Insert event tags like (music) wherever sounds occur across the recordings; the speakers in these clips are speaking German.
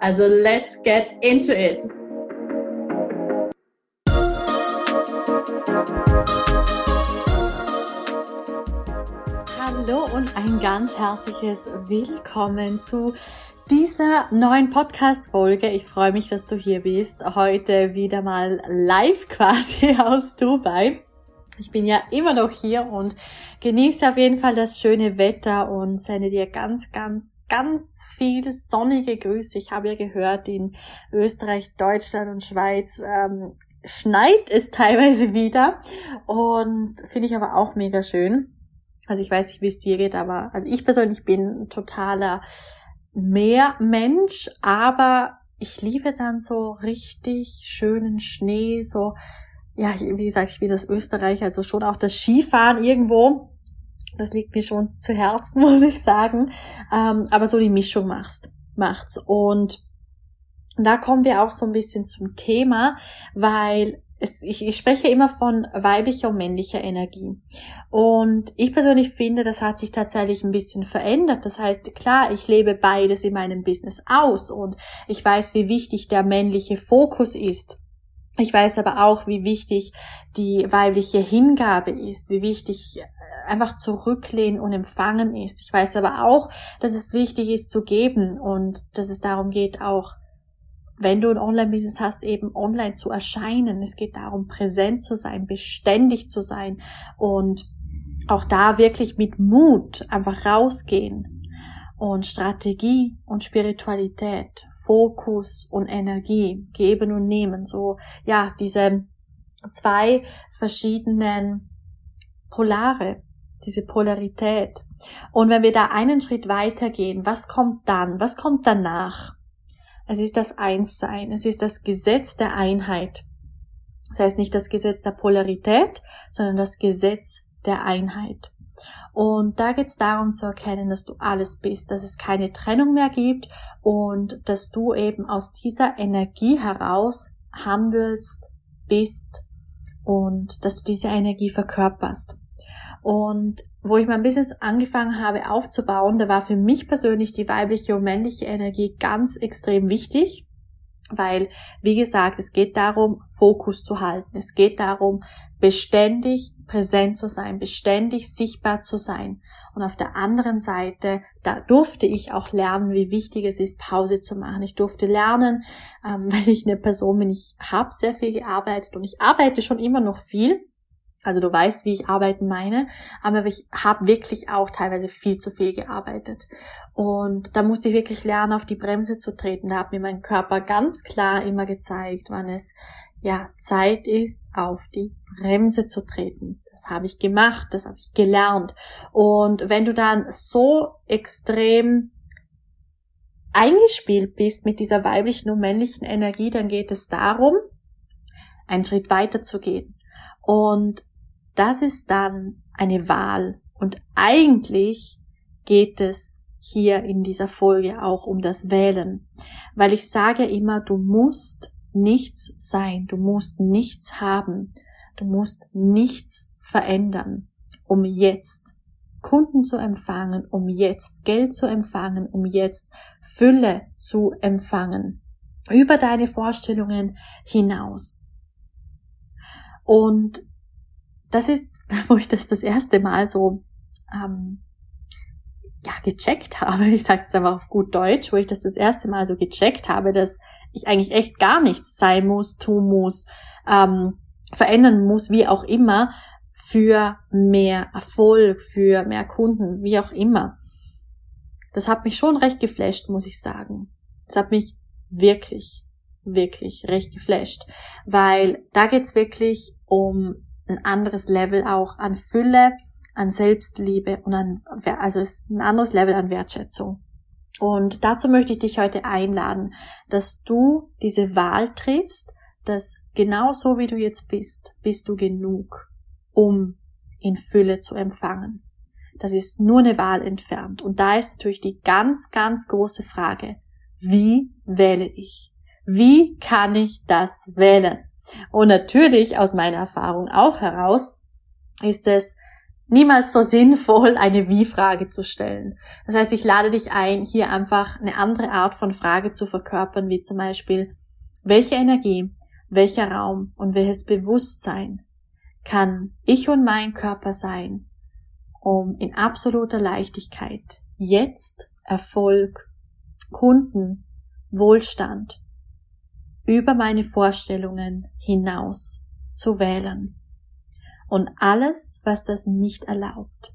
Also let's get into it! Hallo und ein ganz herzliches Willkommen zu dieser neuen Podcast-Folge. Ich freue mich, dass du hier bist. Heute wieder mal live (laughs) quasi aus Dubai. Ich bin ja immer noch hier und genieße auf jeden Fall das schöne Wetter und sende dir ganz, ganz, ganz viel sonnige Grüße. Ich habe ja gehört, in Österreich, Deutschland und Schweiz ähm, schneit es (laughs) teilweise wieder und finde ich aber auch mega schön. Also ich weiß nicht, wie es dir geht, aber also ich persönlich bin totaler Meermensch, aber ich liebe dann so richtig schönen Schnee, so ja, wie gesagt, ich bin das Österreich, also schon auch das Skifahren irgendwo. Das liegt mir schon zu Herzen, (laughs) muss ich sagen. Ähm, aber so die Mischung machst, macht's. Und da kommen wir auch so ein bisschen zum Thema, weil es, ich, ich spreche immer von weiblicher und männlicher Energie. Und ich persönlich finde, das hat sich tatsächlich ein bisschen verändert. Das heißt, klar, ich lebe beides in meinem Business aus und ich weiß, wie wichtig der männliche Fokus ist. Ich weiß aber auch, wie wichtig die weibliche Hingabe ist, wie wichtig äh, einfach zurücklehnen und empfangen ist. Ich weiß aber auch, dass es wichtig ist zu geben und dass es darum geht, auch wenn du ein Online-Business hast, eben online zu erscheinen. Es geht darum, präsent zu sein, beständig zu sein und auch da wirklich mit Mut einfach rausgehen und Strategie und Spiritualität, Fokus und Energie, geben und nehmen, so, ja, diese zwei verschiedenen Polare, diese Polarität. Und wenn wir da einen Schritt weitergehen, was kommt dann? Was kommt danach? Es ist das Einssein, es ist das Gesetz der Einheit. Das heißt nicht das Gesetz der Polarität, sondern das Gesetz der Einheit. Und da geht es darum zu erkennen, dass du alles bist, dass es keine Trennung mehr gibt und dass du eben aus dieser Energie heraus handelst, bist und dass du diese Energie verkörperst. Und wo ich mein Business angefangen habe aufzubauen, da war für mich persönlich die weibliche und männliche Energie ganz extrem wichtig, weil, wie gesagt, es geht darum, Fokus zu halten. Es geht darum, beständig präsent zu sein, beständig sichtbar zu sein. Und auf der anderen Seite, da durfte ich auch lernen, wie wichtig es ist, Pause zu machen. Ich durfte lernen, ähm, (laughs) weil ich eine Person bin, ich habe sehr viel gearbeitet und ich arbeite schon immer noch viel. Also du weißt, wie ich arbeiten meine, aber ich habe wirklich auch teilweise viel zu viel gearbeitet. Und da musste ich wirklich lernen, auf die Bremse zu treten. Da hat mir mein Körper ganz klar immer gezeigt, wann es ja, Zeit ist, auf die Bremse zu treten. Das habe ich gemacht, das habe ich gelernt. Und wenn du dann so extrem eingespielt bist mit dieser weiblichen und männlichen Energie, dann geht es darum, einen Schritt weiter zu gehen. Und das ist dann eine Wahl. Und eigentlich geht es hier in dieser Folge auch um das Wählen. Weil ich sage immer, du musst nichts sein, du musst nichts haben, du musst nichts verändern, um jetzt Kunden zu empfangen, um jetzt Geld zu empfangen, um jetzt Fülle zu empfangen, über deine Vorstellungen hinaus. Und das ist, (laughs) wo ich das das erste Mal so ähm, ja gecheckt habe. (laughs) Ich sage es einfach auf gut Deutsch, wo ich das das erste Mal so gecheckt habe, dass ich eigentlich echt gar nichts sein muss, tun muss, ähm, verändern muss, wie auch immer, für mehr Erfolg, für mehr Kunden, wie auch immer. Das hat mich schon recht geflasht, muss ich sagen. Das hat mich wirklich, wirklich recht geflasht, weil da geht's wirklich um ein anderes Level auch an Fülle, an Selbstliebe und an, also ist ein anderes Level an Wertschätzung. Und dazu möchte ich dich heute einladen, dass du diese Wahl triffst, dass genau so wie du jetzt bist, bist du genug, um in Fülle zu empfangen. Das ist nur eine Wahl entfernt. Und da ist natürlich die ganz, ganz große Frage, wie wähle ich? Wie kann ich das wählen? Und natürlich aus meiner Erfahrung auch heraus ist es niemals so sinnvoll, eine Wie-Frage zu stellen. Das heißt, ich lade dich ein, hier einfach eine andere Art von Frage zu verkörpern, wie zum Beispiel, welche Energie, welcher Raum und welches Bewusstsein kann ich und mein Körper sein, um in absoluter Leichtigkeit jetzt Erfolg, Kunden, Wohlstand über meine Vorstellungen hinaus zu wählen. Und alles, was das nicht erlaubt,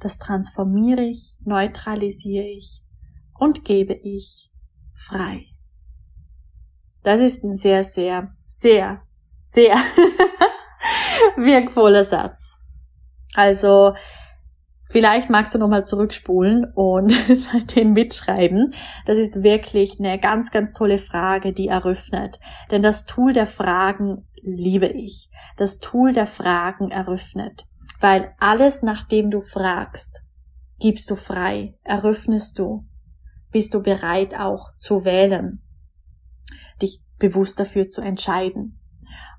das transformiere ich, neutralisiere ich und gebe ich frei. Das ist ein sehr, sehr, sehr, sehr (laughs) wirkvoller Satz. Also Vielleicht magst du nochmal zurückspulen und (laughs) den mitschreiben. Das ist wirklich eine ganz, ganz tolle Frage, die eröffnet. Denn das Tool der Fragen liebe ich. Das Tool der Fragen eröffnet. Weil alles, nachdem du fragst, gibst du frei, eröffnest du, bist du bereit auch zu wählen, dich bewusst dafür zu entscheiden.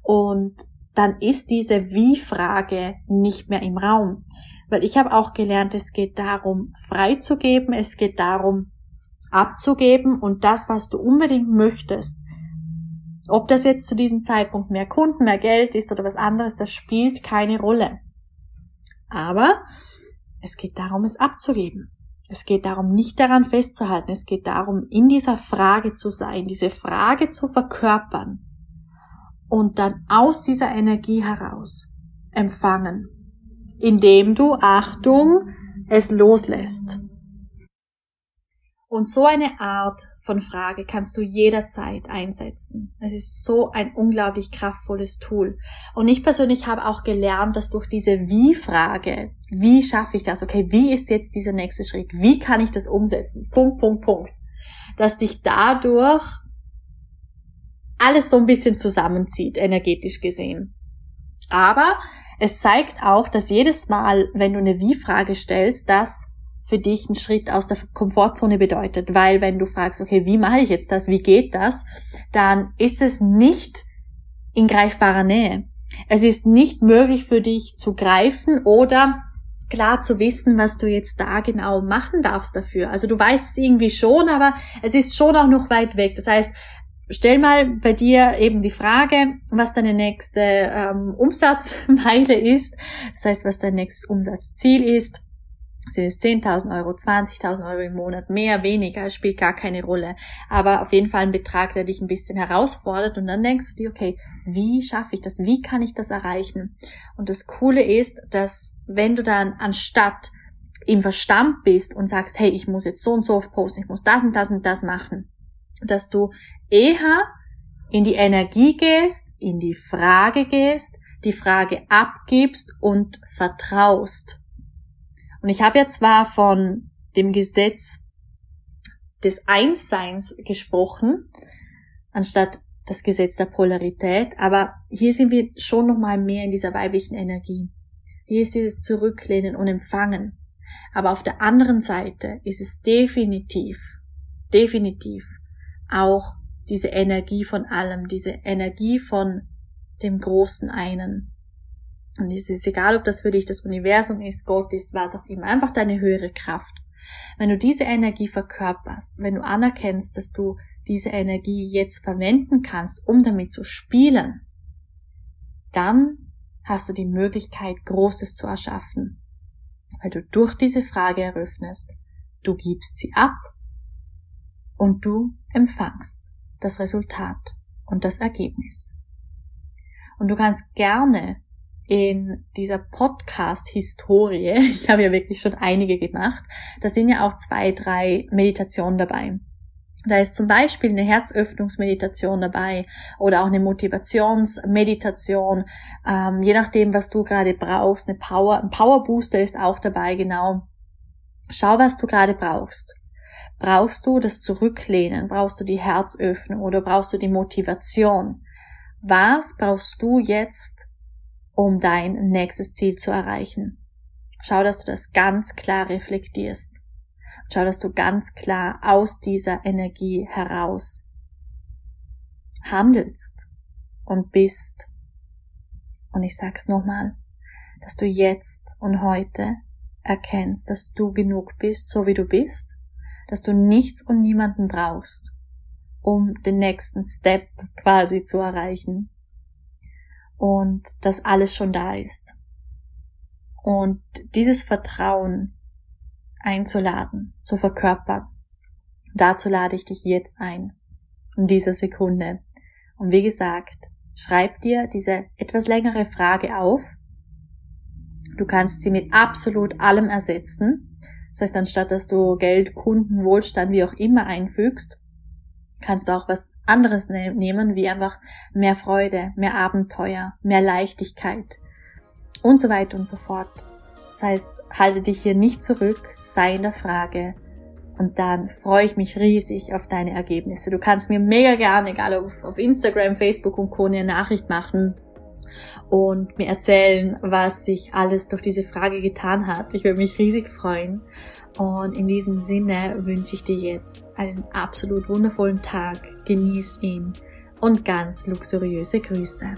Und dann ist diese Wie-Frage nicht mehr im Raum. Weil ich habe auch gelernt, es geht darum, freizugeben, es geht darum, abzugeben und das, was du unbedingt möchtest, ob das jetzt zu diesem Zeitpunkt mehr Kunden, mehr Geld ist oder was anderes, das spielt keine Rolle. Aber es geht darum, es abzugeben. Es geht darum, nicht daran festzuhalten. Es geht darum, in dieser Frage zu sein, diese Frage zu verkörpern und dann aus dieser Energie heraus empfangen indem du, Achtung, es loslässt. Und so eine Art von Frage kannst du jederzeit einsetzen. Es ist so ein unglaublich kraftvolles Tool. Und ich persönlich habe auch gelernt, dass durch diese Wie-Frage, wie schaffe ich das? Okay, wie ist jetzt dieser nächste Schritt? Wie kann ich das umsetzen? Punkt, Punkt, Punkt. Dass sich dadurch alles so ein bisschen zusammenzieht, energetisch gesehen. Aber es zeigt auch, dass jedes Mal, wenn du eine Wie-Frage stellst, das für dich ein Schritt aus der Komfortzone bedeutet. Weil wenn du fragst, okay, wie mache ich jetzt das, wie geht das, dann ist es nicht in greifbarer Nähe. Es ist nicht möglich für dich zu greifen oder klar zu wissen, was du jetzt da genau machen darfst dafür. Also du weißt es irgendwie schon, aber es ist schon auch noch weit weg. Das heißt, stell mal bei dir eben die Frage, was deine nächste ähm, Umsatzmeile ist. Das heißt, was dein nächstes Umsatzziel ist. Sind es 10.000 Euro, 20.000 Euro im Monat, mehr, weniger, spielt gar keine Rolle. Aber auf jeden Fall ein Betrag, der dich ein bisschen herausfordert. Und dann denkst du dir, okay, wie schaffe ich das? Wie kann ich das erreichen? Und das Coole ist, dass wenn du dann anstatt im Verstand bist und sagst, hey, ich muss jetzt so und so oft posten, ich muss das und das und das machen, dass du eher in die Energie gehst, in die Frage gehst, die Frage abgibst und vertraust. Und ich habe ja zwar von dem Gesetz des Einsseins gesprochen, anstatt das Gesetz der Polarität, aber hier sind wir schon noch mal mehr in dieser weiblichen Energie. Hier ist dieses Zurücklehnen und Empfangen. Aber auf der anderen Seite ist es definitiv, definitiv auch diese Energie von allem, diese Energie von dem großen einen. Und es ist egal, ob das für dich das Universum ist, Gott ist, was auch immer, einfach deine höhere Kraft. Wenn du diese Energie verkörperst, wenn du anerkennst, dass du diese Energie jetzt verwenden kannst, um damit zu spielen, dann hast du die Möglichkeit, Großes zu erschaffen, weil du durch diese Frage eröffnest, du gibst sie ab und du empfangst das Resultat und das Ergebnis. Und du kannst gerne in dieser Podcast-Historie, (laughs) ich habe ja wirklich schon einige gemacht, da sind ja auch zwei, drei Meditationen dabei. Da ist zum Beispiel eine Herzöffnungsmeditation dabei oder auch eine Motivationsmeditation, ähm, je nachdem, was du gerade brauchst. Eine Power, ein Power Booster ist auch dabei, genau. Schau, was du gerade brauchst. Brauchst du das Zurücklehnen? Brauchst du die Herzöffnung oder brauchst du die Motivation? Was brauchst du jetzt, um dein nächstes Ziel zu erreichen? Schau, dass du das ganz klar reflektierst. Schau, dass du ganz klar aus dieser Energie heraus handelst und bist. Und ich sag's nochmal, dass du jetzt und heute erkennst, dass du genug bist, so wie du bist, dass du nichts und niemanden brauchst, um den nächsten Step quasi zu erreichen und dass alles schon da ist. Und dieses Vertrauen einzuladen, zu verkörpern, dazu lade ich dich jetzt ein, in dieser Sekunde. Und wie gesagt, schreib dir diese etwas längere Frage auf. Du kannst sie mit absolut allem ersetzen. Das heißt, anstatt dass du Geld, Kunden, Wohlstand, wie auch immer einfügst, kannst du auch was anderes ne nehmen, wie einfach mehr Freude, mehr Abenteuer, mehr Leichtigkeit und so weiter und so fort. Das heißt, halte dich hier nicht zurück, sei in der Frage und dann freue ich mich riesig auf deine Ergebnisse. Du kannst mir mega gerne, egal auf, auf Instagram, Facebook und Co. eine Nachricht machen und mir erzählen, was sich alles durch diese Frage getan hat. Ich würde mich riesig freuen. Und in diesem Sinne wünsche ich dir jetzt einen absolut wundervollen Tag. Genieß ihn und ganz luxuriöse Grüße.